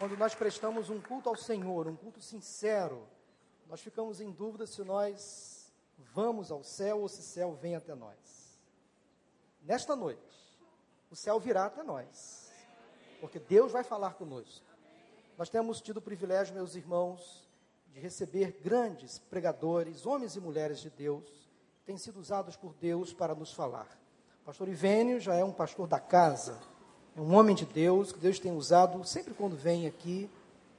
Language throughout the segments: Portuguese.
quando nós prestamos um culto ao Senhor, um culto sincero, nós ficamos em dúvida se nós vamos ao céu ou se o céu vem até nós. Nesta noite, o céu virá até nós, porque Deus vai falar conosco. Nós temos tido o privilégio, meus irmãos, de receber grandes pregadores, homens e mulheres de Deus, que têm sido usados por Deus para nos falar. O pastor Ivênio já é um pastor da casa, é um homem de Deus, que Deus tem usado sempre quando vem aqui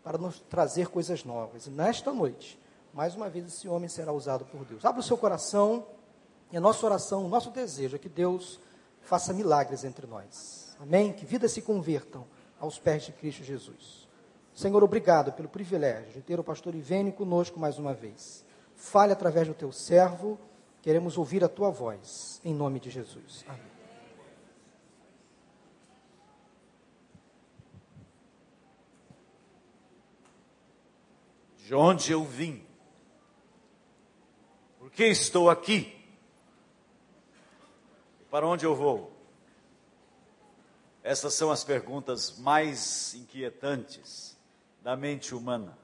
para nos trazer coisas novas. E nesta noite, mais uma vez, esse homem será usado por Deus. Abra o seu coração e a nossa oração, o nosso desejo é que Deus faça milagres entre nós. Amém? Que vidas se convertam aos pés de Cristo Jesus. Senhor, obrigado pelo privilégio de ter o pastor Ivênio conosco mais uma vez. Fale através do teu servo, queremos ouvir a tua voz, em nome de Jesus. Amém. De onde eu vim, por que estou aqui, para onde eu vou. Essas são as perguntas mais inquietantes da mente humana.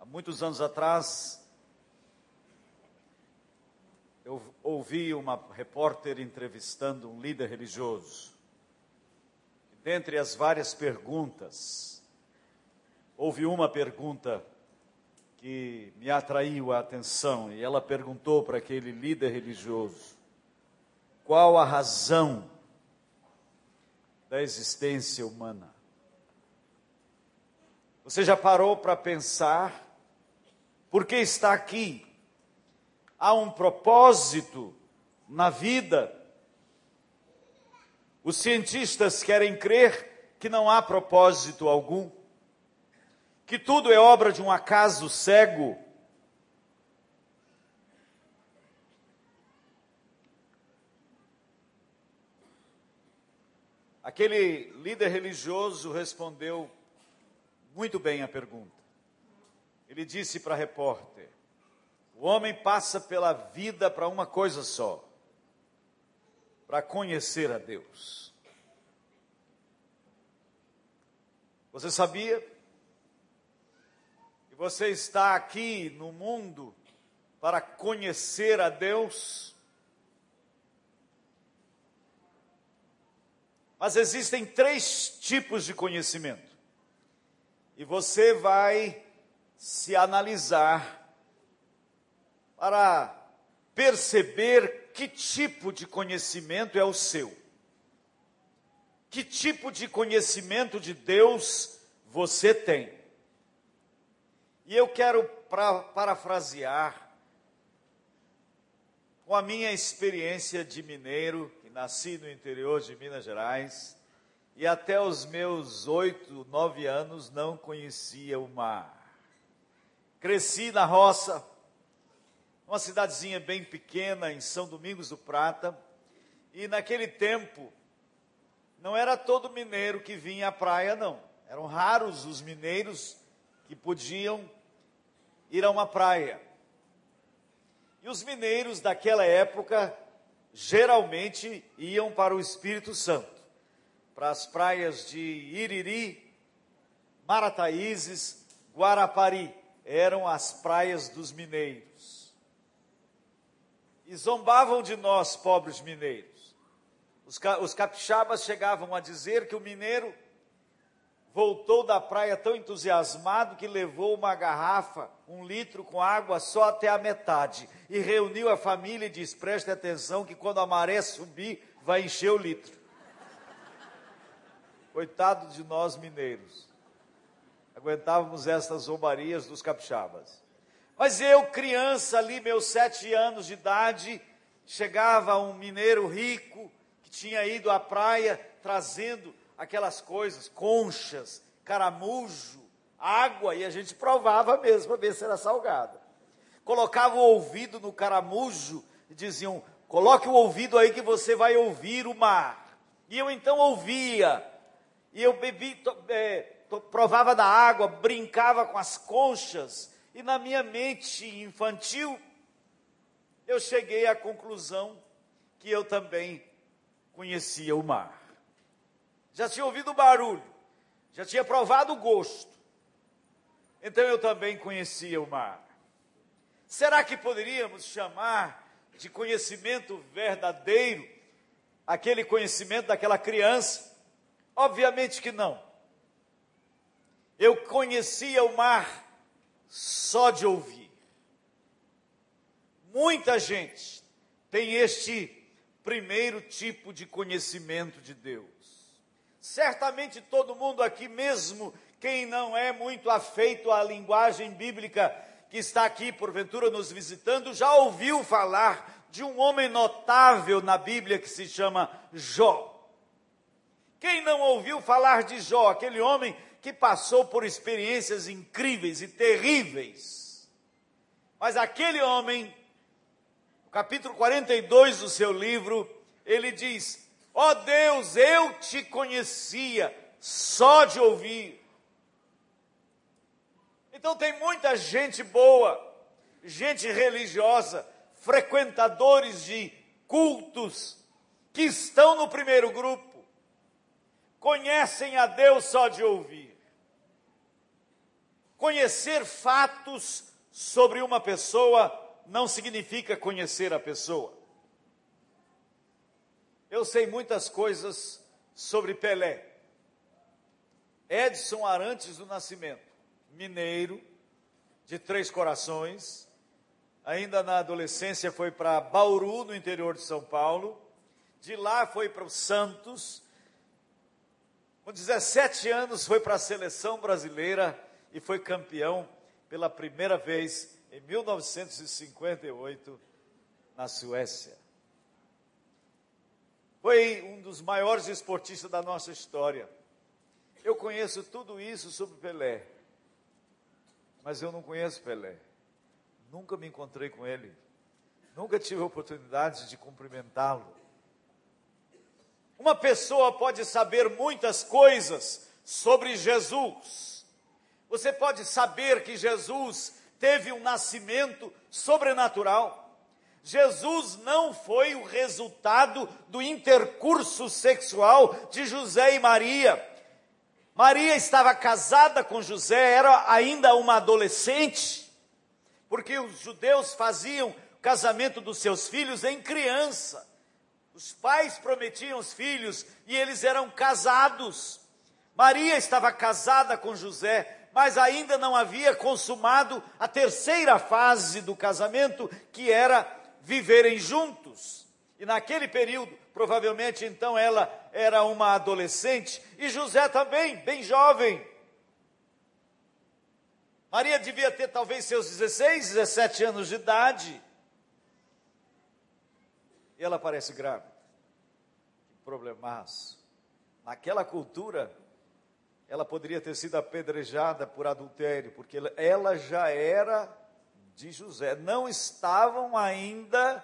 Há muitos anos atrás, eu ouvi uma repórter entrevistando um líder religioso. Dentre as várias perguntas, houve uma pergunta que me atraiu a atenção e ela perguntou para aquele líder religioso: qual a razão da existência humana? Você já parou para pensar por que está aqui? Há um propósito na vida. Os cientistas querem crer que não há propósito algum que tudo é obra de um acaso cego. Aquele líder religioso respondeu muito bem a pergunta. Ele disse para a repórter: o homem passa pela vida para uma coisa só, para conhecer a Deus. Você sabia você está aqui no mundo para conhecer a Deus. Mas existem três tipos de conhecimento. E você vai se analisar para perceber que tipo de conhecimento é o seu. Que tipo de conhecimento de Deus você tem. E eu quero pra, parafrasear com a minha experiência de mineiro, que nasci no interior de Minas Gerais, e até os meus oito, nove anos não conhecia o mar. Cresci na roça, uma cidadezinha bem pequena em São Domingos do Prata, e naquele tempo não era todo mineiro que vinha à praia, não. Eram raros os mineiros que podiam ir a uma praia. E os mineiros daquela época geralmente iam para o Espírito Santo, para as praias de Iriri, Marataízes, Guarapari, eram as praias dos mineiros. E zombavam de nós, pobres mineiros. Os, capixabas chegavam a dizer que o mineiro voltou da praia tão entusiasmado que levou uma garrafa, um litro com água só até a metade. E reuniu a família e disse: preste atenção que quando a maré subir, vai encher o litro. Coitado de nós mineiros. Aguentávamos estas zombarias dos capixabas. Mas eu, criança ali, meus sete anos de idade, chegava um mineiro rico que tinha ido à praia trazendo aquelas coisas, conchas, caramujo, água, e a gente provava mesmo para ver se era salgada. Colocava o ouvido no caramujo e diziam: coloque o ouvido aí que você vai ouvir o mar. E eu então ouvia, e eu bebi, to, é, to, provava da água, brincava com as conchas, e na minha mente infantil, eu cheguei à conclusão que eu também conhecia o mar já tinha ouvido o barulho, já tinha provado o gosto. Então eu também conhecia o mar. Será que poderíamos chamar de conhecimento verdadeiro aquele conhecimento daquela criança? Obviamente que não. Eu conhecia o mar só de ouvir. Muita gente tem este primeiro tipo de conhecimento de Deus. Certamente todo mundo aqui, mesmo quem não é muito afeito à linguagem bíblica, que está aqui porventura nos visitando, já ouviu falar de um homem notável na Bíblia que se chama Jó. Quem não ouviu falar de Jó, aquele homem que passou por experiências incríveis e terríveis. Mas aquele homem, no capítulo 42 do seu livro, ele diz: Ó oh Deus, eu te conhecia só de ouvir. Então tem muita gente boa, gente religiosa, frequentadores de cultos, que estão no primeiro grupo, conhecem a Deus só de ouvir. Conhecer fatos sobre uma pessoa não significa conhecer a pessoa. Eu sei muitas coisas sobre Pelé. Edson Arantes do Nascimento, mineiro, de Três Corações, ainda na adolescência foi para Bauru, no interior de São Paulo, de lá foi para o Santos, com 17 anos foi para a seleção brasileira e foi campeão pela primeira vez em 1958 na Suécia. Foi um dos maiores esportistas da nossa história. Eu conheço tudo isso sobre Pelé, mas eu não conheço Pelé. Nunca me encontrei com ele. Nunca tive a oportunidade de cumprimentá-lo. Uma pessoa pode saber muitas coisas sobre Jesus, você pode saber que Jesus teve um nascimento sobrenatural. Jesus não foi o resultado do intercurso sexual de José e Maria. Maria estava casada com José, era ainda uma adolescente, porque os judeus faziam o casamento dos seus filhos em criança. Os pais prometiam os filhos e eles eram casados. Maria estava casada com José, mas ainda não havia consumado a terceira fase do casamento, que era viverem juntos. E naquele período, provavelmente então ela era uma adolescente, e José também, bem jovem. Maria devia ter talvez seus 16, 17 anos de idade. E ela parece grávida. Que problemaço. Naquela cultura, ela poderia ter sido apedrejada por adultério, porque ela já era de José. Não estavam ainda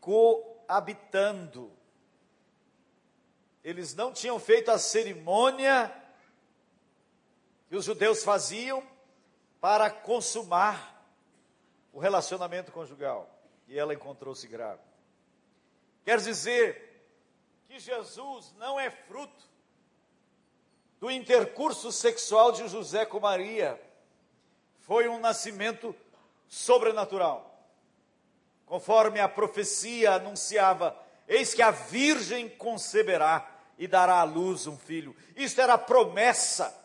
coabitando. Eles não tinham feito a cerimônia que os judeus faziam para consumar o relacionamento conjugal. E ela encontrou-se grávida. Quer dizer que Jesus não é fruto do intercurso sexual de José com Maria foi um nascimento sobrenatural. Conforme a profecia anunciava, eis que a virgem conceberá e dará à luz um filho. Isto era promessa.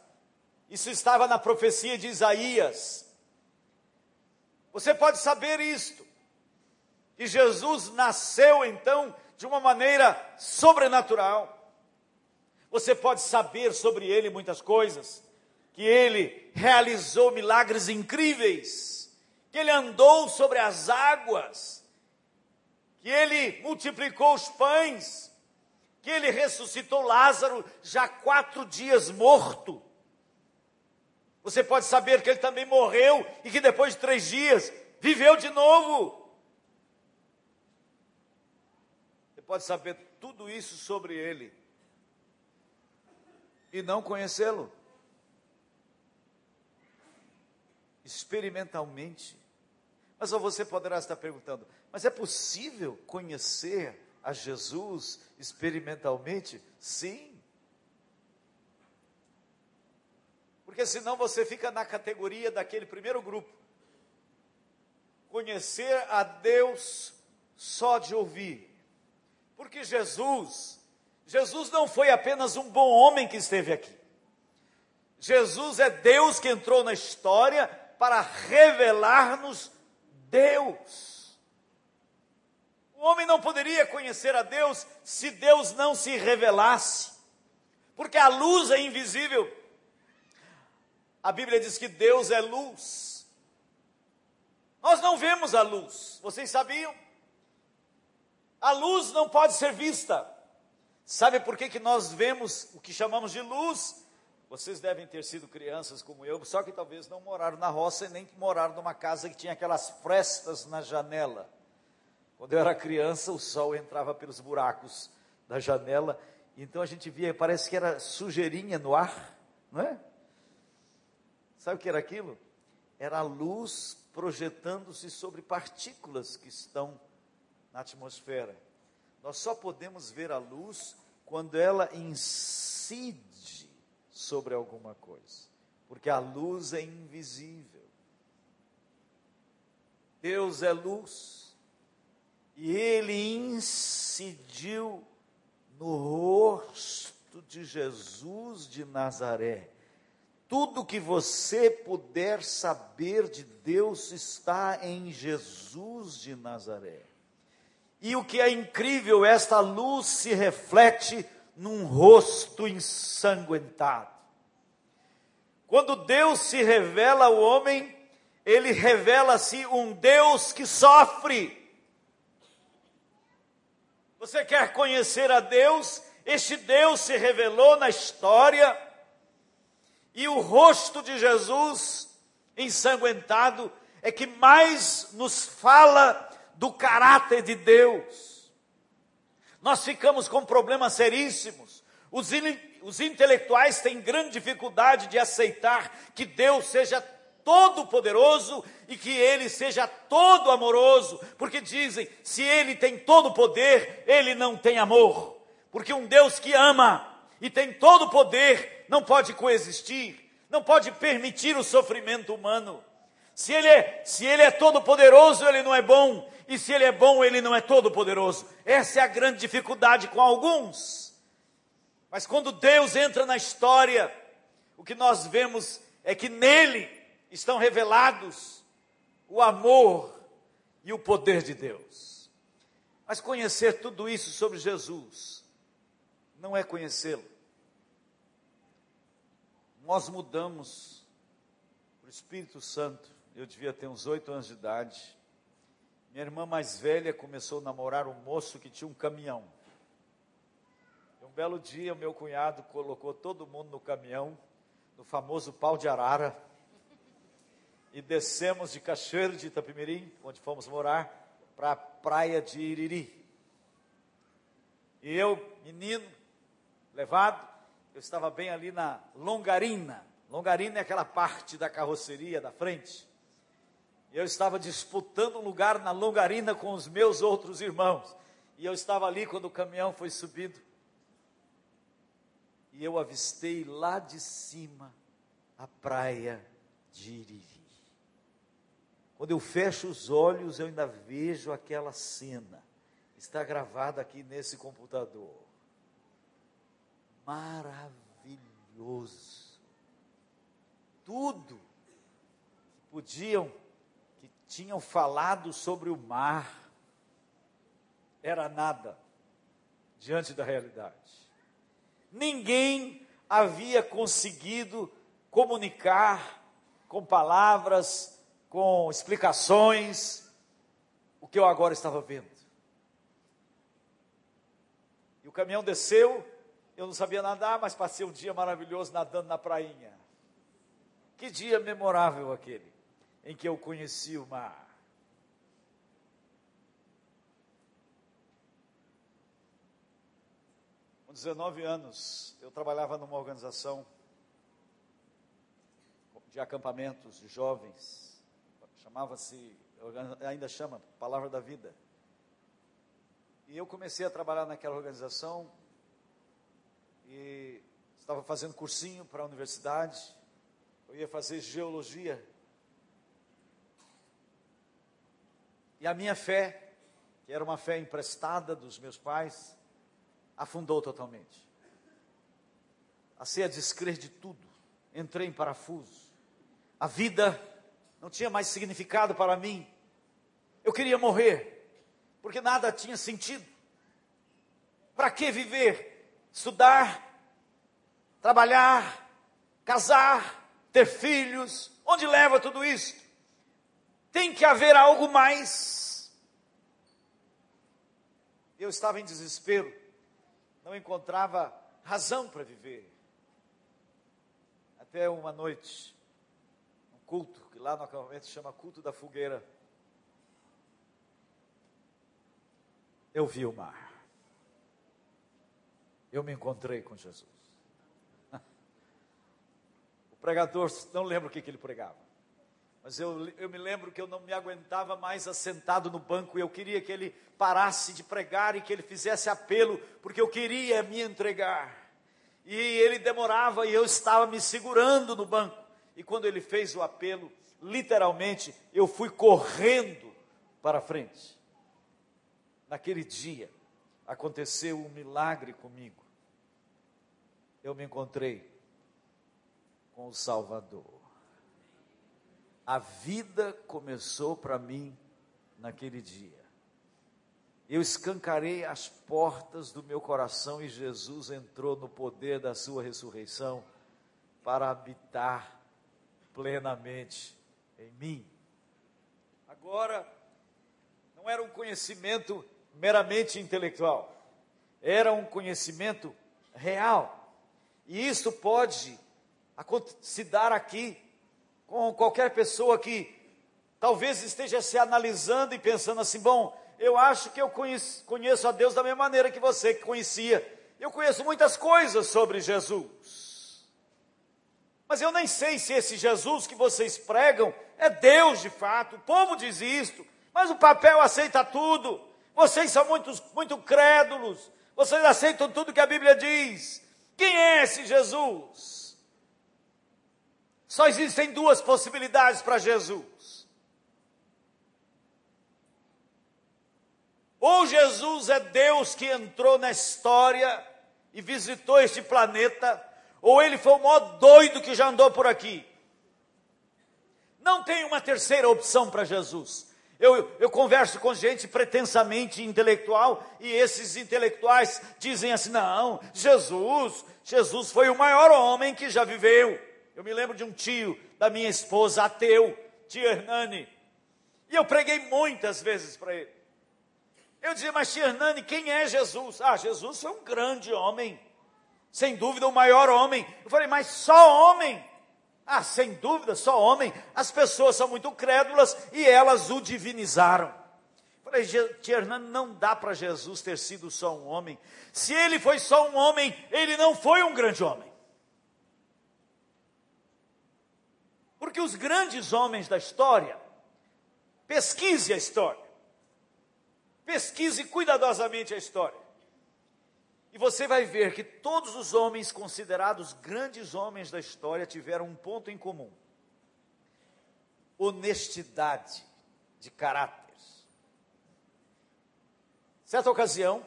Isso estava na profecia de Isaías. Você pode saber isto. Que Jesus nasceu então de uma maneira sobrenatural. Você pode saber sobre ele muitas coisas, que ele realizou milagres incríveis, que ele andou sobre as águas, que ele multiplicou os pães, que ele ressuscitou Lázaro já quatro dias morto. Você pode saber que ele também morreu e que depois de três dias viveu de novo. Você pode saber tudo isso sobre ele e não conhecê-lo. Experimentalmente. Mas você poderá estar perguntando: mas é possível conhecer a Jesus experimentalmente? Sim. Porque senão você fica na categoria daquele primeiro grupo. Conhecer a Deus só de ouvir. Porque Jesus, Jesus não foi apenas um bom homem que esteve aqui. Jesus é Deus que entrou na história para revelar-nos Deus. O homem não poderia conhecer a Deus se Deus não se revelasse, porque a luz é invisível. A Bíblia diz que Deus é luz. Nós não vemos a luz, vocês sabiam? A luz não pode ser vista. Sabe por que, que nós vemos o que chamamos de luz? Vocês devem ter sido crianças como eu, só que talvez não moraram na roça e nem moraram numa casa que tinha aquelas frestas na janela. Quando eu era criança, o sol entrava pelos buracos da janela, então a gente via, parece que era sujeirinha no ar, não é? Sabe o que era aquilo? Era a luz projetando-se sobre partículas que estão na atmosfera. Nós só podemos ver a luz quando ela incide sobre alguma coisa, porque a luz é invisível. Deus é luz, e Ele incidiu no rosto de Jesus de Nazaré. Tudo que você puder saber de Deus está em Jesus de Nazaré. E o que é incrível, esta luz se reflete num rosto ensanguentado. Quando Deus se revela ao homem, ele revela-se um Deus que sofre. Você quer conhecer a Deus? Este Deus se revelou na história, e o rosto de Jesus ensanguentado é que mais nos fala do caráter de Deus. Nós ficamos com problemas seríssimos. Os, os intelectuais têm grande dificuldade de aceitar que Deus seja todo-poderoso e que Ele seja todo amoroso, porque dizem: se Ele tem todo poder, Ele não tem amor. Porque um Deus que ama e tem todo poder não pode coexistir, não pode permitir o sofrimento humano. Se Ele é, se ele é todo poderoso, Ele não é bom e se ele é bom, ele não é todo poderoso. Essa é a grande dificuldade com alguns. Mas quando Deus entra na história, o que nós vemos é que nele estão revelados o amor e o poder de Deus. Mas conhecer tudo isso sobre Jesus não é conhecê-lo. Nós mudamos para o Espírito Santo. Eu devia ter uns oito anos de idade. Minha irmã mais velha começou a namorar um moço que tinha um caminhão. E um belo dia, meu cunhado colocou todo mundo no caminhão, no famoso pau de arara, e descemos de Cachoeiro de Itapemirim, onde fomos morar, para a praia de Iriri. E eu, menino, levado, eu estava bem ali na Longarina. Longarina é aquela parte da carroceria da frente. Eu estava disputando um lugar na longarina com os meus outros irmãos. E eu estava ali quando o caminhão foi subido. E eu avistei lá de cima a praia de Iriri. Quando eu fecho os olhos, eu ainda vejo aquela cena. Está gravada aqui nesse computador. Maravilhoso. Tudo que podiam tinham falado sobre o mar era nada diante da realidade. Ninguém havia conseguido comunicar com palavras, com explicações, o que eu agora estava vendo. E o caminhão desceu, eu não sabia nadar, mas passei um dia maravilhoso nadando na prainha. Que dia memorável aquele em que eu conheci o mar. Com 19 anos, eu trabalhava numa organização de acampamentos de jovens, chamava-se, ainda chama, Palavra da Vida. E eu comecei a trabalhar naquela organização e estava fazendo cursinho para a universidade Eu ia fazer geologia. E a minha fé, que era uma fé emprestada dos meus pais, afundou totalmente. Passei a descrer de tudo. Entrei em parafuso. A vida não tinha mais significado para mim. Eu queria morrer, porque nada tinha sentido. Para que viver? Estudar, trabalhar, casar, ter filhos. Onde leva tudo isso? Tem que haver algo mais. Eu estava em desespero, não encontrava razão para viver. Até uma noite, um culto, que lá no acampamento chama culto da fogueira. Eu vi o mar. Eu me encontrei com Jesus. O pregador, não lembro o que, que ele pregava. Mas eu, eu me lembro que eu não me aguentava mais assentado no banco e eu queria que ele parasse de pregar e que ele fizesse apelo, porque eu queria me entregar. E ele demorava e eu estava me segurando no banco. E quando ele fez o apelo, literalmente, eu fui correndo para frente. Naquele dia, aconteceu um milagre comigo. Eu me encontrei com o Salvador a vida começou para mim naquele dia. Eu escancarei as portas do meu coração e Jesus entrou no poder da sua ressurreição para habitar plenamente em mim. Agora, não era um conhecimento meramente intelectual, era um conhecimento real. E isso pode se dar aqui com qualquer pessoa que talvez esteja se analisando e pensando assim: bom, eu acho que eu conheço, a Deus da mesma maneira que você que conhecia. Eu conheço muitas coisas sobre Jesus. Mas eu nem sei se esse Jesus que vocês pregam é Deus de fato. O povo diz isto, mas o papel aceita tudo. Vocês são muito, muito crédulos. Vocês aceitam tudo que a Bíblia diz. Quem é esse Jesus? Só existem duas possibilidades para Jesus. Ou Jesus é Deus que entrou na história e visitou este planeta, ou ele foi o maior doido que já andou por aqui. Não tem uma terceira opção para Jesus. Eu, eu, converso com gente pretensamente intelectual e esses intelectuais dizem assim: não, Jesus, Jesus foi o maior homem que já viveu. Eu me lembro de um tio da minha esposa, ateu, tio Hernani. E eu preguei muitas vezes para ele. Eu dizia, mas tio Hernani, quem é Jesus? Ah, Jesus foi um grande homem. Sem dúvida, o maior homem. Eu falei, mas só homem? Ah, sem dúvida, só homem. As pessoas são muito crédulas e elas o divinizaram. Falei, tia Hernani, não dá para Jesus ter sido só um homem. Se ele foi só um homem, ele não foi um grande homem. Porque os grandes homens da história, pesquise a história, pesquise cuidadosamente a história, e você vai ver que todos os homens considerados grandes homens da história tiveram um ponto em comum: honestidade de caráter. Certa ocasião,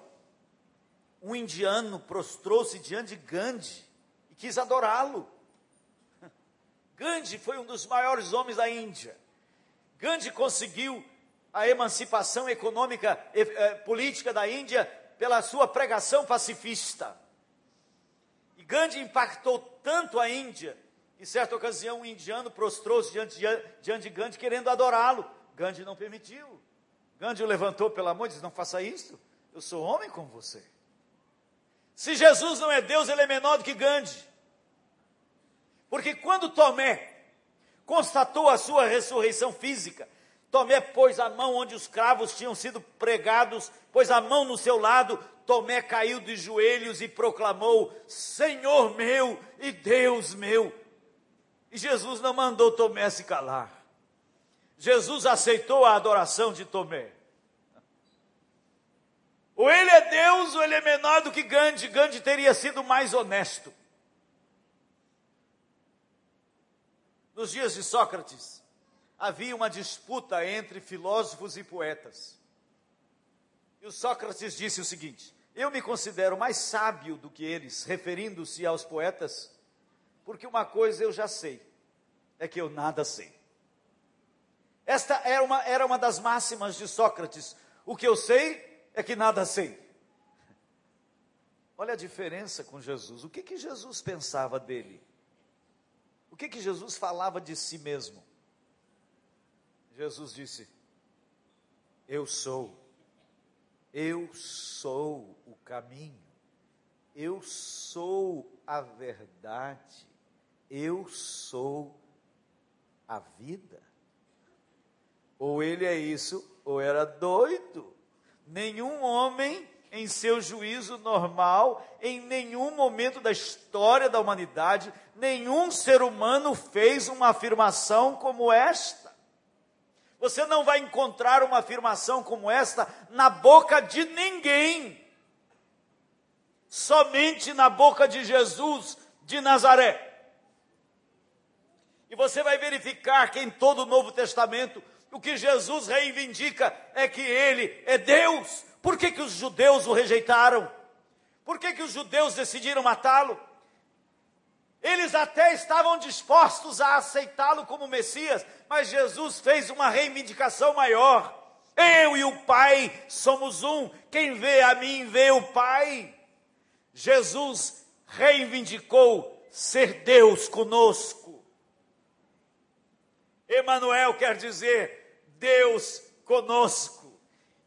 um indiano prostrou-se diante de Gandhi e quis adorá-lo. Gandhi foi um dos maiores homens da Índia. Gandhi conseguiu a emancipação econômica e eh, política da Índia pela sua pregação pacifista. E Gandhi impactou tanto a Índia, que certa ocasião um indiano prostrou-se diante, diante de Gandhi querendo adorá-lo. Gandhi não permitiu. Gandhi o levantou pela mão e disse: Não faça isso, eu sou homem como você. Se Jesus não é Deus, ele é menor do que Gandhi. Porque quando Tomé constatou a sua ressurreição física, Tomé pôs a mão onde os cravos tinham sido pregados, pôs a mão no seu lado, Tomé caiu de joelhos e proclamou: Senhor meu e Deus meu. E Jesus não mandou Tomé se calar. Jesus aceitou a adoração de Tomé. Ou ele é Deus ou ele é menor do que Gandhi. Gandhi teria sido mais honesto. Nos dias de Sócrates, havia uma disputa entre filósofos e poetas. E o Sócrates disse o seguinte: Eu me considero mais sábio do que eles, referindo-se aos poetas, porque uma coisa eu já sei, é que eu nada sei. Esta era uma, era uma das máximas de Sócrates. O que eu sei é que nada sei. Olha a diferença com Jesus. O que, que Jesus pensava dele? O que, que Jesus falava de si mesmo? Jesus disse: Eu sou, eu sou o caminho, eu sou a verdade, eu sou a vida. Ou ele é isso, ou era doido. Nenhum homem em seu juízo normal, em nenhum momento da história da humanidade, nenhum ser humano fez uma afirmação como esta. Você não vai encontrar uma afirmação como esta na boca de ninguém, somente na boca de Jesus de Nazaré. E você vai verificar que em todo o Novo Testamento, o que Jesus reivindica é que Ele é Deus, por que, que os judeus o rejeitaram? Por que, que os judeus decidiram matá-lo? Eles até estavam dispostos a aceitá-lo como Messias, mas Jesus fez uma reivindicação maior. Eu e o Pai somos um. Quem vê a mim vê o Pai. Jesus reivindicou ser Deus conosco. Emanuel quer dizer Deus conosco.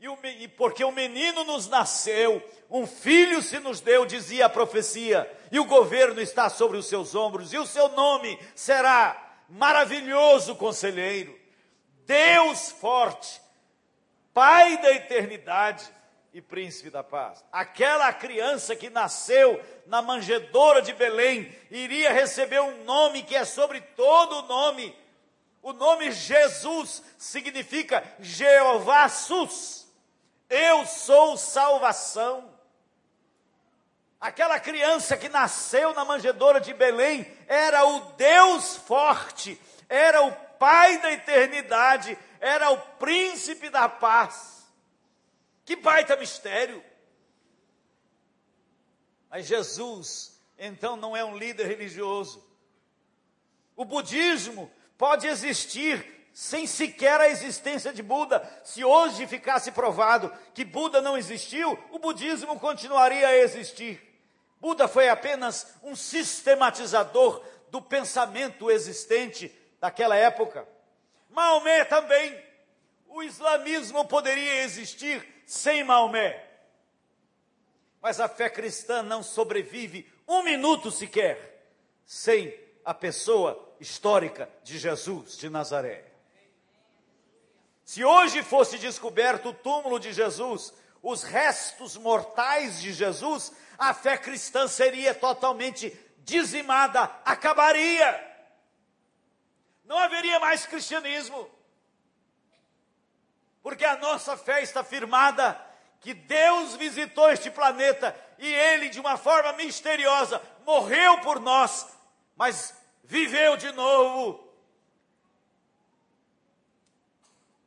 E, o, e porque o menino nos nasceu, um filho se nos deu, dizia a profecia, e o governo está sobre os seus ombros, e o seu nome será maravilhoso conselheiro, Deus forte, Pai da eternidade e príncipe da paz. Aquela criança que nasceu na manjedoura de Belém iria receber um nome que é sobre todo o nome. O nome Jesus significa Jeová Sus eu sou salvação. Aquela criança que nasceu na manjedoura de Belém era o Deus forte, era o Pai da eternidade, era o príncipe da paz. Que baita mistério! Mas Jesus, então, não é um líder religioso. O budismo pode existir sem sequer a existência de Buda. Se hoje ficasse provado que Buda não existiu, o budismo continuaria a existir. Buda foi apenas um sistematizador do pensamento existente daquela época. Maomé também. O islamismo poderia existir sem Maomé. Mas a fé cristã não sobrevive um minuto sequer sem a pessoa histórica de Jesus de Nazaré. Se hoje fosse descoberto o túmulo de Jesus, os restos mortais de Jesus, a fé cristã seria totalmente dizimada, acabaria. Não haveria mais cristianismo. Porque a nossa fé está firmada que Deus visitou este planeta e ele, de uma forma misteriosa, morreu por nós, mas viveu de novo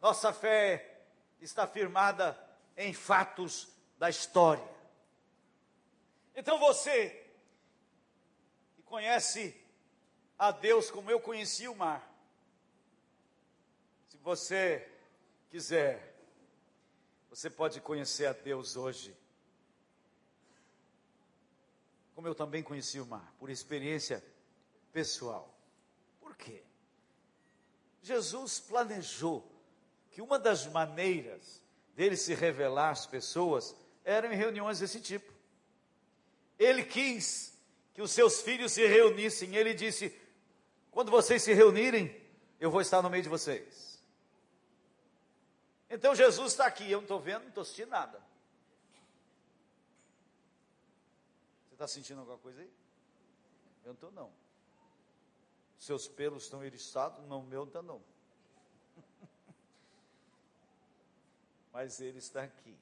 Nossa fé está firmada em fatos da história. Então você, que conhece a Deus como eu conheci o mar, se você quiser, você pode conhecer a Deus hoje, como eu também conheci o mar, por experiência pessoal. Por quê? Jesus planejou que uma das maneiras dele se revelar às pessoas eram em reuniões desse tipo. Ele quis que os seus filhos se reunissem. Ele disse: quando vocês se reunirem, eu vou estar no meio de vocês. Então Jesus está aqui, eu não estou vendo, não estou sentindo nada. Você está sentindo alguma coisa aí? Eu não estou não. Seus pelos estão eriçados, não, meu não está não. Mas Ele está aqui.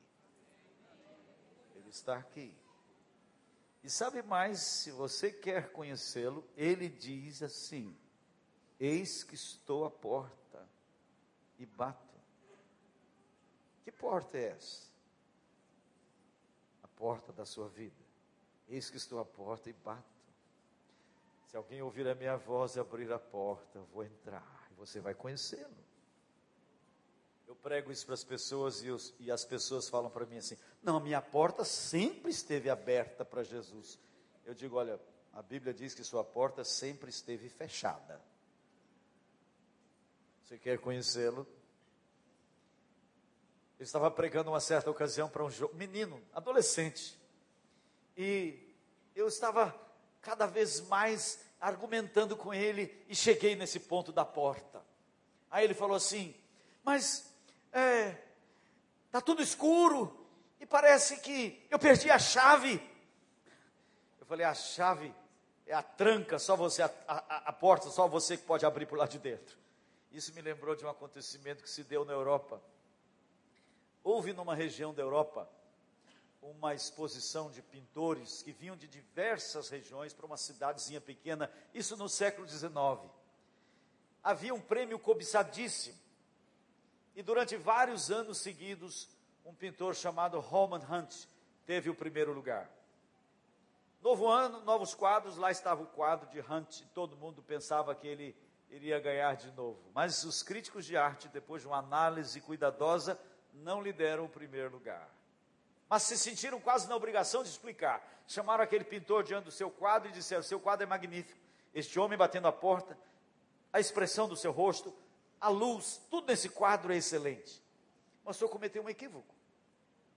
Ele está aqui. E sabe mais, se você quer conhecê-lo, Ele diz assim: Eis que estou à porta e bato. Que porta é essa? A porta da sua vida. Eis que estou à porta e bato. Se alguém ouvir a minha voz e abrir a porta, vou entrar e você vai conhecê-lo. Eu prego isso para as pessoas e, os, e as pessoas falam para mim assim: não, a minha porta sempre esteve aberta para Jesus. Eu digo: olha, a Bíblia diz que sua porta sempre esteve fechada. Você quer conhecê-lo? Eu estava pregando uma certa ocasião para um menino, adolescente, e eu estava cada vez mais argumentando com ele e cheguei nesse ponto da porta. Aí ele falou assim: Mas é, tá tudo escuro e parece que eu perdi a chave. Eu falei: A chave é a tranca, só você a, a, a porta, só você que pode abrir por lá de dentro. Isso me lembrou de um acontecimento que se deu na Europa. Houve numa região da Europa uma exposição de pintores que vinham de diversas regiões para uma cidadezinha pequena, isso no século XIX. Havia um prêmio cobiçadíssimo. E durante vários anos seguidos, um pintor chamado Holman Hunt teve o primeiro lugar. Novo ano, novos quadros, lá estava o quadro de Hunt, todo mundo pensava que ele iria ganhar de novo. Mas os críticos de arte, depois de uma análise cuidadosa, não lhe deram o primeiro lugar. Mas se sentiram quase na obrigação de explicar. Chamaram aquele pintor diante do seu quadro e disseram: Seu quadro é magnífico. Este homem batendo a porta, a expressão do seu rosto, a luz, tudo nesse quadro é excelente. Mas o senhor cometeu um equívoco.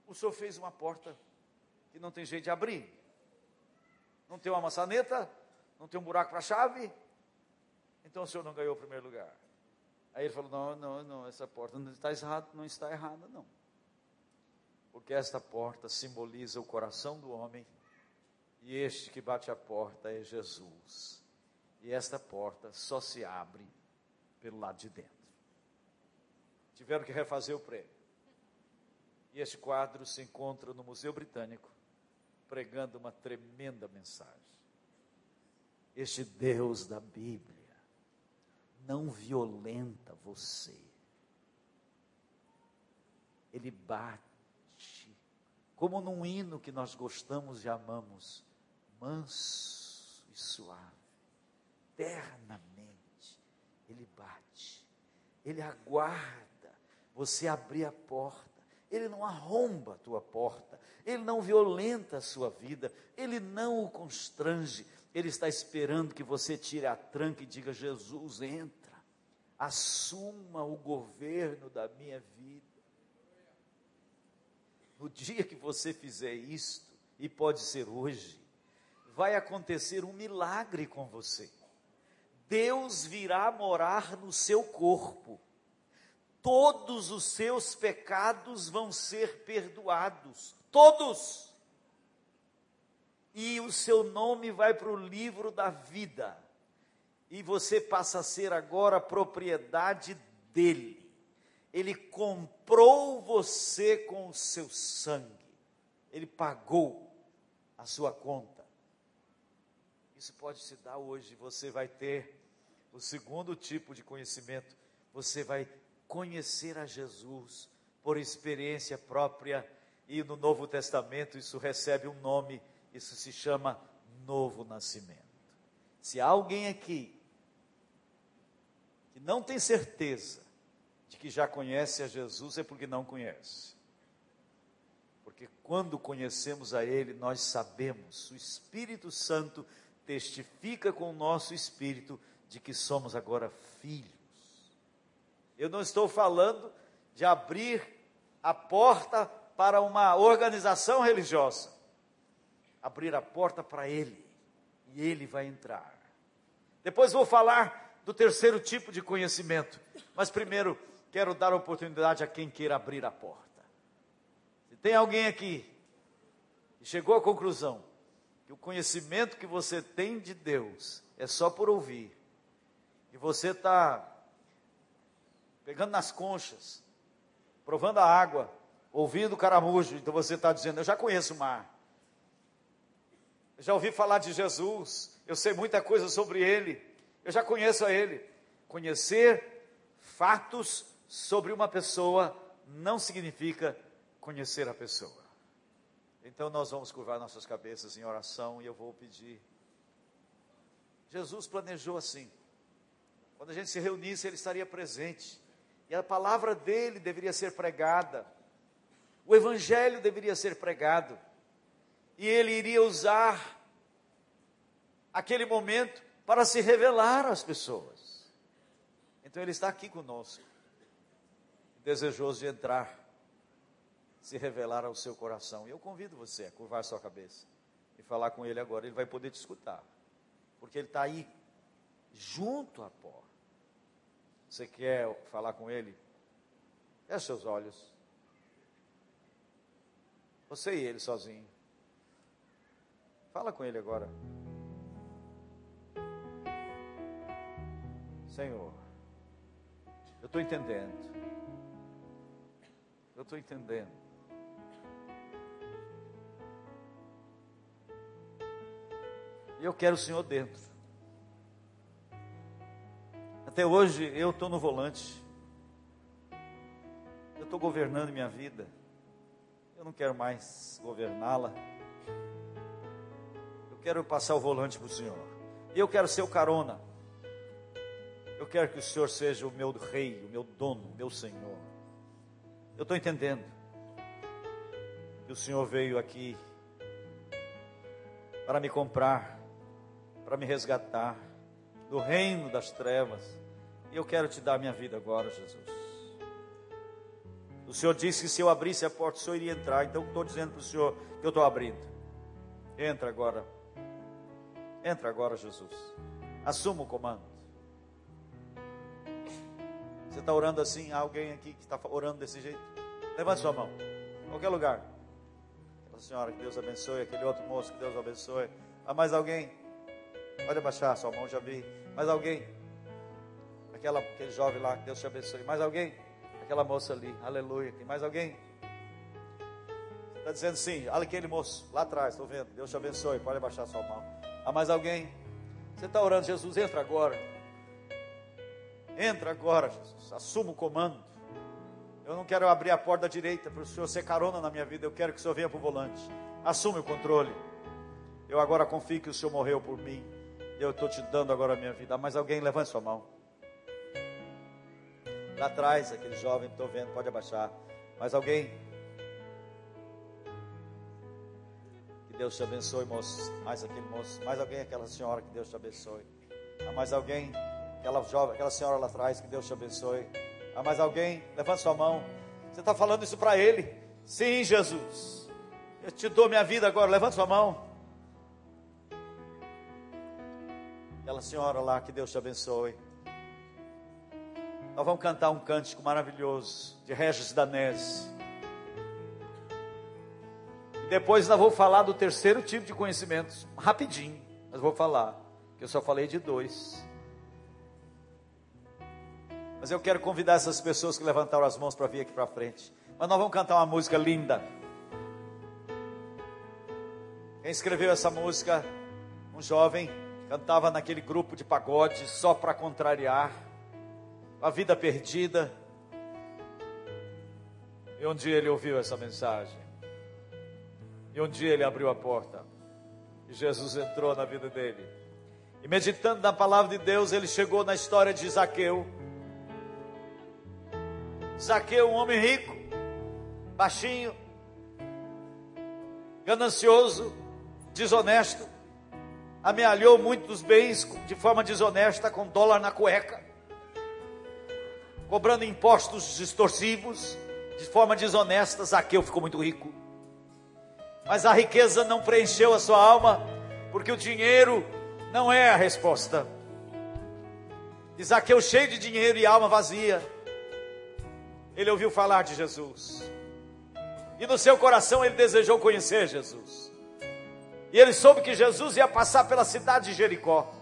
O senhor fez uma porta que não tem jeito de abrir. Não tem uma maçaneta, não tem um buraco para a chave. Então o senhor não ganhou o primeiro lugar. Aí ele falou: Não, não, não, essa porta não está errada, não está errada, não. Porque esta porta simboliza o coração do homem, e este que bate a porta é Jesus. E esta porta só se abre pelo lado de dentro. Tiveram que refazer o prêmio. E este quadro se encontra no Museu Britânico, pregando uma tremenda mensagem. Este Deus da Bíblia não violenta você. Ele bate, como num hino que nós gostamos e amamos, manso e suave, eternamente. Ele bate, ele aguarda você abrir a porta. Ele não arromba a tua porta, ele não violenta a sua vida, ele não o constrange, ele está esperando que você tire a tranca e diga: Jesus, entra, assuma o governo da minha vida. No dia que você fizer isto, e pode ser hoje, vai acontecer um milagre com você. Deus virá morar no seu corpo. Todos os seus pecados vão ser perdoados. Todos e o seu nome vai para o livro da vida. E você passa a ser agora propriedade dele. Ele comprou você com o seu sangue. Ele pagou a sua conta. Isso pode se dar hoje. Você vai ter o segundo tipo de conhecimento. Você vai conhecer a Jesus por experiência própria. E no Novo Testamento isso recebe um nome isso se chama novo nascimento. Se há alguém aqui que não tem certeza de que já conhece a Jesus, é porque não conhece. Porque quando conhecemos a Ele, nós sabemos, o Espírito Santo testifica com o nosso espírito de que somos agora filhos. Eu não estou falando de abrir a porta para uma organização religiosa abrir a porta para Ele e Ele vai entrar. Depois vou falar do terceiro tipo de conhecimento, mas primeiro quero dar oportunidade a quem queira abrir a porta. Se tem alguém aqui que chegou à conclusão que o conhecimento que você tem de Deus é só por ouvir, e você está pegando nas conchas, provando a água, ouvindo o caramujo, então você está dizendo: Eu já conheço o mar já ouvi falar de Jesus, eu sei muita coisa sobre ele, eu já conheço a ele. Conhecer fatos sobre uma pessoa não significa conhecer a pessoa. Então nós vamos curvar nossas cabeças em oração e eu vou pedir. Jesus planejou assim. Quando a gente se reunisse, ele estaria presente. E a palavra dele deveria ser pregada. O evangelho deveria ser pregado. E ele iria usar aquele momento para se revelar às pessoas. Então ele está aqui conosco, desejoso de entrar, se revelar ao seu coração. E eu convido você a curvar sua cabeça e falar com ele agora. Ele vai poder te escutar, porque ele está aí, junto à porta. Você quer falar com ele? Feche seus olhos. Você e ele sozinho. Fala com ele agora. Senhor, eu estou entendendo. Eu estou entendendo. E eu quero o Senhor dentro. Até hoje eu estou no volante. Eu estou governando minha vida. Eu não quero mais governá-la. Eu quero passar o volante para o Senhor. E eu quero ser o carona. Eu quero que o Senhor seja o meu rei, o meu dono, o meu Senhor. Eu estou entendendo que o Senhor veio aqui para me comprar, para me resgatar do reino das trevas. Eu quero te dar minha vida agora, Jesus. O Senhor disse que se eu abrisse a porta, o Senhor iria entrar. Então estou dizendo para o Senhor que eu estou abrindo. Entra agora. Entra agora, Jesus. Assuma o comando. Você está orando assim? Há alguém aqui que está orando desse jeito? Levante sua mão. Qualquer lugar. Aquela senhora, que Deus abençoe. Aquele outro moço, que Deus abençoe. Há mais alguém? Pode abaixar sua mão, já vi. Mais alguém? Aquela, aquele jovem lá, Deus te abençoe. Mais alguém? Aquela moça ali, aleluia. Tem mais alguém? Está dizendo sim, olha aquele moço lá atrás, estou vendo. Deus te abençoe, pode abaixar sua mão. Há mais alguém? Você está orando, Jesus, entra agora. Entra agora, Jesus. Assuma o comando. Eu não quero abrir a porta direita para o Senhor ser carona na minha vida. Eu quero que o Senhor venha para o volante. Assume o controle. Eu agora confio que o Senhor morreu por mim. Eu estou te dando agora a minha vida. Mas alguém levante sua mão. Lá atrás, aquele jovem, estou vendo, pode abaixar. Mais alguém? Que Deus te abençoe, moço. Mais aquele moço. Mais alguém, aquela senhora, que Deus te abençoe. Há mais alguém? Aquela jovem, aquela senhora lá atrás, que Deus te abençoe. Há mais alguém? Levante sua mão. Você está falando isso para ele? Sim, Jesus. Eu te dou minha vida agora. Levante sua mão. Aquela senhora lá, que Deus te abençoe. Nós vamos cantar um cântico maravilhoso de Regis Danese. E depois nós vamos falar do terceiro tipo de conhecimentos, rapidinho. Mas vou falar, que eu só falei de dois. Mas eu quero convidar essas pessoas que levantaram as mãos para vir aqui para frente. Mas nós vamos cantar uma música linda. Quem escreveu essa música? Um jovem, cantava naquele grupo de pagode só para contrariar, a vida perdida. E um dia ele ouviu essa mensagem. E um dia ele abriu a porta. E Jesus entrou na vida dele. E meditando na palavra de Deus, ele chegou na história de Zaqueu Zaqueu, um homem rico, baixinho, ganancioso, desonesto, amealhou muitos bens de forma desonesta, com dólar na cueca, cobrando impostos distorsivos, de forma desonesta. Zaqueu ficou muito rico, mas a riqueza não preencheu a sua alma, porque o dinheiro não é a resposta. E Zaqueu, cheio de dinheiro e alma vazia, ele ouviu falar de Jesus. E no seu coração ele desejou conhecer Jesus. E ele soube que Jesus ia passar pela cidade de Jericó.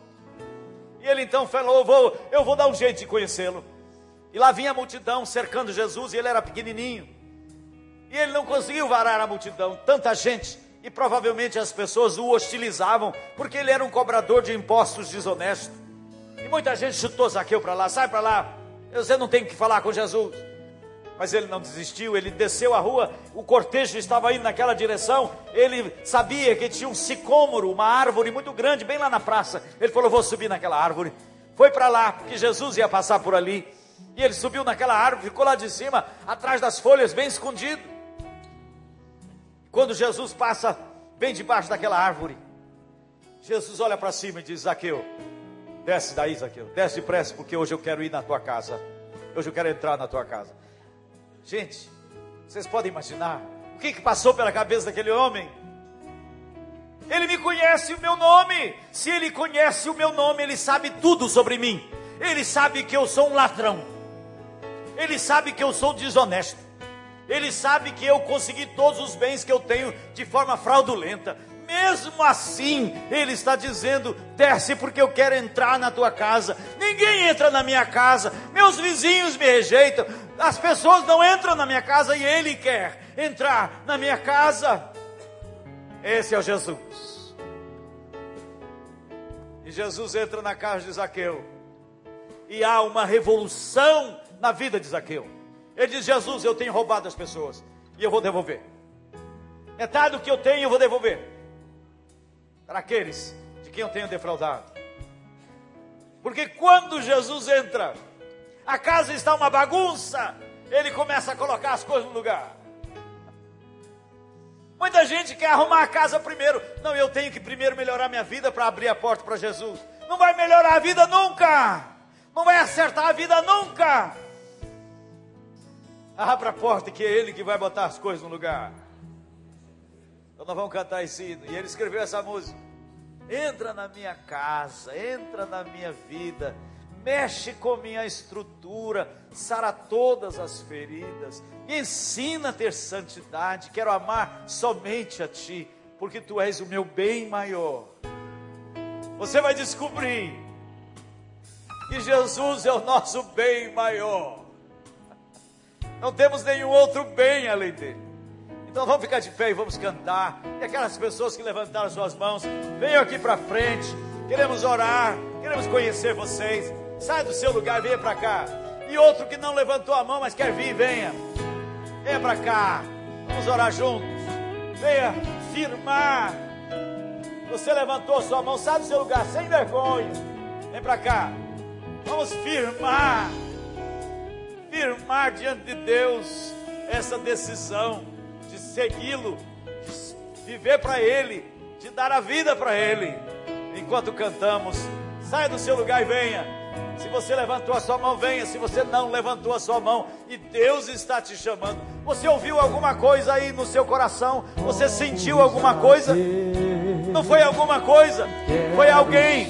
E ele então falou: vou, eu vou dar um jeito de conhecê-lo. E lá vinha a multidão cercando Jesus, e ele era pequenininho. E ele não conseguiu varar a multidão, tanta gente. E provavelmente as pessoas o hostilizavam, porque ele era um cobrador de impostos desonesto. E muita gente chutou Zaqueu para lá, sai para lá. Você não tem que falar com Jesus. Mas ele não desistiu, ele desceu a rua, o cortejo estava indo naquela direção, ele sabia que tinha um sicômoro, uma árvore muito grande, bem lá na praça. Ele falou: Vou subir naquela árvore. Foi para lá, porque Jesus ia passar por ali. E ele subiu naquela árvore, ficou lá de cima, atrás das folhas, bem escondido. Quando Jesus passa bem debaixo daquela árvore, Jesus olha para cima e diz: Zaqueu, desce daí, Zaqueu, desce depressa, porque hoje eu quero ir na tua casa. Hoje eu quero entrar na tua casa. Gente, vocês podem imaginar o que, que passou pela cabeça daquele homem? Ele me conhece o meu nome. Se ele conhece o meu nome, ele sabe tudo sobre mim. Ele sabe que eu sou um ladrão. Ele sabe que eu sou desonesto. Ele sabe que eu consegui todos os bens que eu tenho de forma fraudulenta. Mesmo assim, ele está dizendo: desce porque eu quero entrar na tua casa. Ninguém entra na minha casa, meus vizinhos me rejeitam, as pessoas não entram na minha casa e ele quer entrar na minha casa. Esse é o Jesus. E Jesus entra na casa de Zaqueu. E há uma revolução na vida de Zaqueu. Ele diz: Jesus, eu tenho roubado as pessoas e eu vou devolver. Metade do que eu tenho eu vou devolver para aqueles de quem eu tenho defraudado. Porque quando Jesus entra, a casa está uma bagunça, ele começa a colocar as coisas no lugar. Muita gente quer arrumar a casa primeiro. Não, eu tenho que primeiro melhorar minha vida para abrir a porta para Jesus. Não vai melhorar a vida nunca. Não vai acertar a vida nunca. Abra a porta que é Ele que vai botar as coisas no lugar. Então nós vamos cantar esse hino. E ele escreveu essa música. Entra na minha casa, entra na minha vida, mexe com minha estrutura, sara todas as feridas, me ensina a ter santidade. Quero amar somente a Ti, porque Tu és o meu bem maior. Você vai descobrir que Jesus é o nosso bem maior. Não temos nenhum outro bem além dele. Então vamos ficar de pé e vamos cantar. E aquelas pessoas que levantaram suas mãos, venham aqui para frente. Queremos orar, queremos conhecer vocês. Sai do seu lugar, venha para cá. E outro que não levantou a mão, mas quer vir, venha. Venha para cá. Vamos orar juntos. Venha firmar. Você levantou sua mão, sai do seu lugar, sem vergonha. Vem para cá. Vamos firmar firmar diante de Deus essa decisão de segui-lo, de viver para Ele, de dar a vida para Ele. Enquanto cantamos, saia do seu lugar e venha. Se você levantou a sua mão, venha. Se você não levantou a sua mão e Deus está te chamando, você ouviu alguma coisa aí no seu coração? Você sentiu alguma coisa? Não foi alguma coisa? Foi alguém?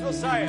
Não saia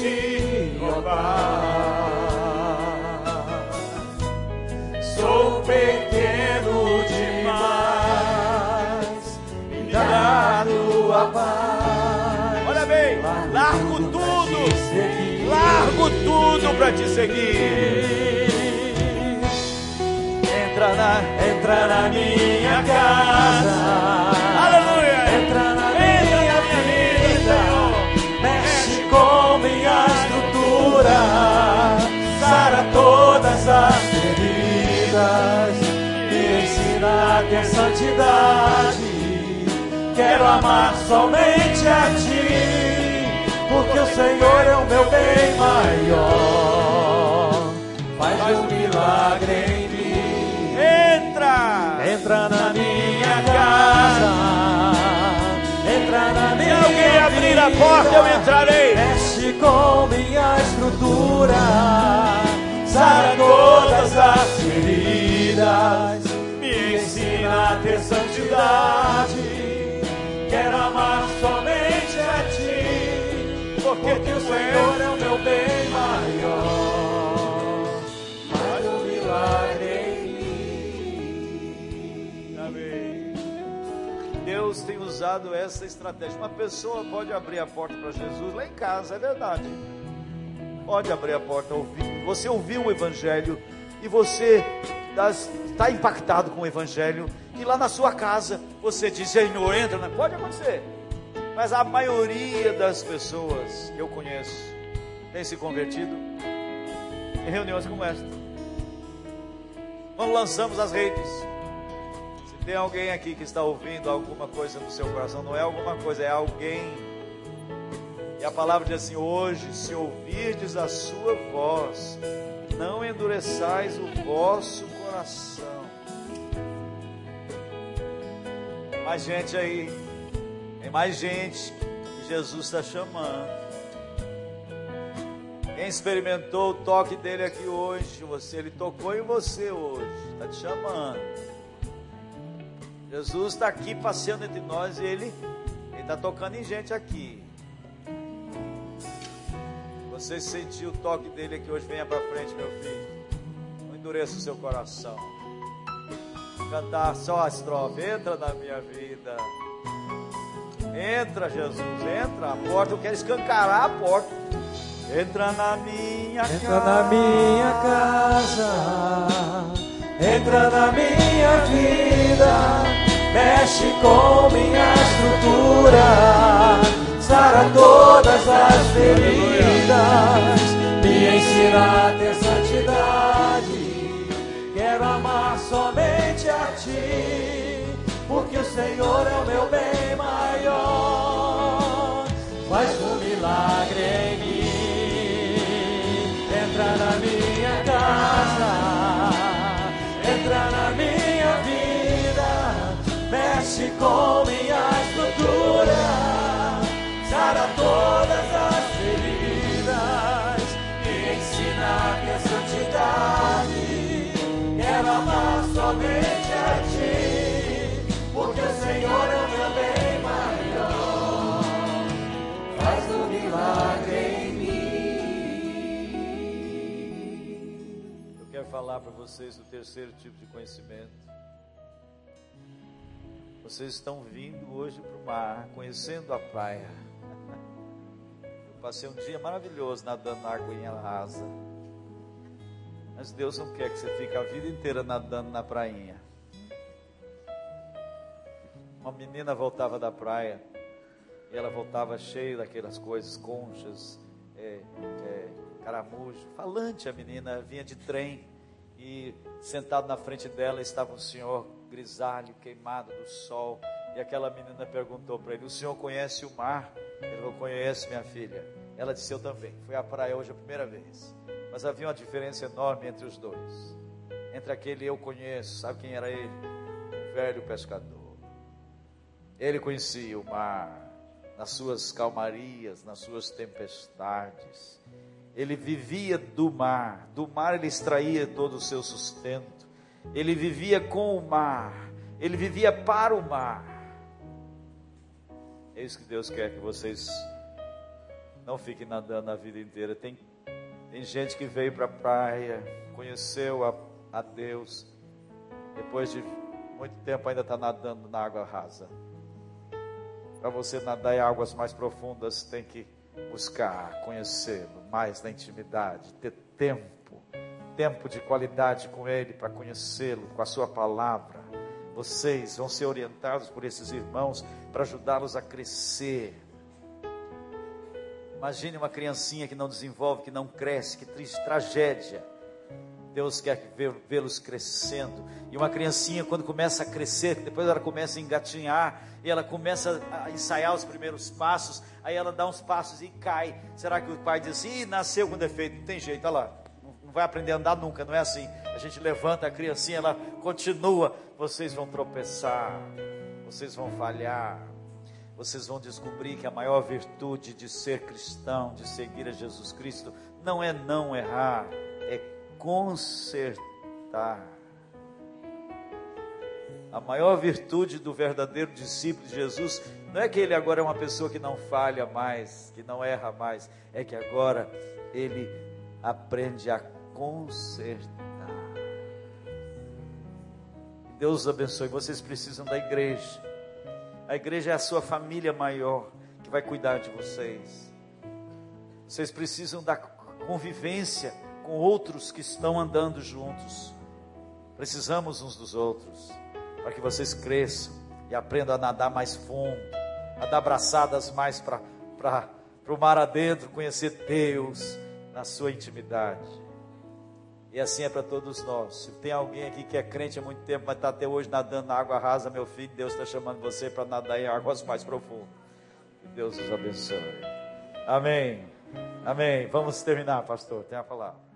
Ti, ó Pai. Sou pequeno demais, me dá tua paz. Olha bem, largo tudo, largo tudo para te seguir. Entra na, entra na minha casa. Santidade. Quero amar somente a Ti, porque o Senhor é o meu bem maior. Faz um milagre em mim. Entra. Entra na minha casa. Entra na Se minha alguém abrir a vida. porta, eu entrarei. Mexe com minha estrutura. Sara todas as feridas. Quero amar só porque, porque o Senhor é o meu bem maior. Faz um milagre em mim. Amém. Deus tem usado essa estratégia. Uma pessoa pode abrir a porta para Jesus lá em casa, é verdade. Pode abrir a porta, ouvir. Você ouviu o Evangelho e você está impactado com o Evangelho. E lá na sua casa você diz: Senhor, entra. Na... Pode acontecer. Mas a maioria das pessoas que eu conheço tem se convertido em reuniões como esta. Quando lançamos as redes, se tem alguém aqui que está ouvindo alguma coisa no seu coração, não é alguma coisa, é alguém. E a palavra diz assim: hoje, se ouvirdes a sua voz, não endureçais o vosso coração. Mais gente aí tem mais gente que Jesus está chamando. Quem experimentou o toque dele aqui hoje, você, ele tocou em você hoje, está te chamando. Jesus está aqui passeando entre nós e ele está tocando em gente aqui. Você sentiu o toque dele aqui hoje, venha para frente, meu filho. Endureça o seu coração. Cantar só a estrofe, entra na minha vida. Entra, Jesus, entra. A porta, eu quero escancarar a porta. Entra na minha entra casa. Na minha casa. Entra na minha vida. Mexe com minha estrutura. Sara todas as feridas. Me ensina a ter somente a ti. Porque o Senhor é o meu bem maior. Faz um milagre em mim. Entra na minha casa, entra na minha vida, mexe com minha estrutura, sara todas as feridas e ensina a minha santidade. Quero amar somente a ti, porque o Senhor é meu bem maior. Faz um milagre em mim. Eu quero falar para vocês do terceiro tipo de conhecimento. Vocês estão vindo hoje para o mar, conhecendo a praia. Eu passei um dia maravilhoso nadando na aguinha rasa. Mas Deus não quer que você fique a vida inteira nadando na prainha. Uma menina voltava da praia e ela voltava cheia daquelas coisas, conchas, é, é, caramujo, falante a menina, vinha de trem e sentado na frente dela estava um senhor grisalho, queimado do sol. E aquela menina perguntou para ele: O senhor conhece o mar? Ele falou: Conheço, minha filha. Ela disse: Eu também. Fui à praia hoje a primeira vez. Mas havia uma diferença enorme entre os dois. Entre aquele eu conheço, sabe quem era ele? Um velho pescador. Ele conhecia o mar nas suas calmarias, nas suas tempestades. Ele vivia do mar, do mar ele extraía todo o seu sustento. Ele vivia com o mar, ele vivia para o mar. É isso que Deus quer que vocês não fiquem nadando a vida inteira. Tem, tem gente que veio para a praia, conheceu a, a Deus, depois de muito tempo ainda está nadando na água rasa. Para você nadar em águas mais profundas, tem que buscar conhecê-lo mais na intimidade, ter tempo, tempo de qualidade com Ele para conhecê-lo, com a Sua palavra. Vocês vão ser orientados por esses irmãos para ajudá-los a crescer. Imagine uma criancinha que não desenvolve, que não cresce, que triste tragédia. Deus quer vê-los crescendo. E uma criancinha, quando começa a crescer, depois ela começa a engatinhar, e ela começa a ensaiar os primeiros passos, aí ela dá uns passos e cai. Será que o pai diz assim, nasceu com defeito, não tem jeito, olha lá, não vai aprender a andar nunca, não é assim. A gente levanta a criancinha, ela continua, vocês vão tropeçar, vocês vão falhar, vocês vão descobrir que a maior virtude de ser cristão, de seguir a Jesus Cristo, não é não errar, é consertar. A maior virtude do verdadeiro discípulo de Jesus Não é que ele agora é uma pessoa que não falha mais, que não erra mais, é que agora ele aprende a consertar. Deus abençoe. Vocês precisam da igreja. A igreja é a sua família maior que vai cuidar de vocês. Vocês precisam da convivência com outros que estão andando juntos. Precisamos uns dos outros para que vocês cresçam e aprendam a nadar mais fundo, a dar braçadas mais para o mar adentro, conhecer Deus na sua intimidade. E assim é para todos nós. Se tem alguém aqui que é crente há muito tempo, mas está até hoje nadando na água rasa, meu filho, Deus está chamando você para nadar em águas mais profundas. Que Deus os abençoe. Amém. Amém. Vamos terminar, pastor. Tem a palavra.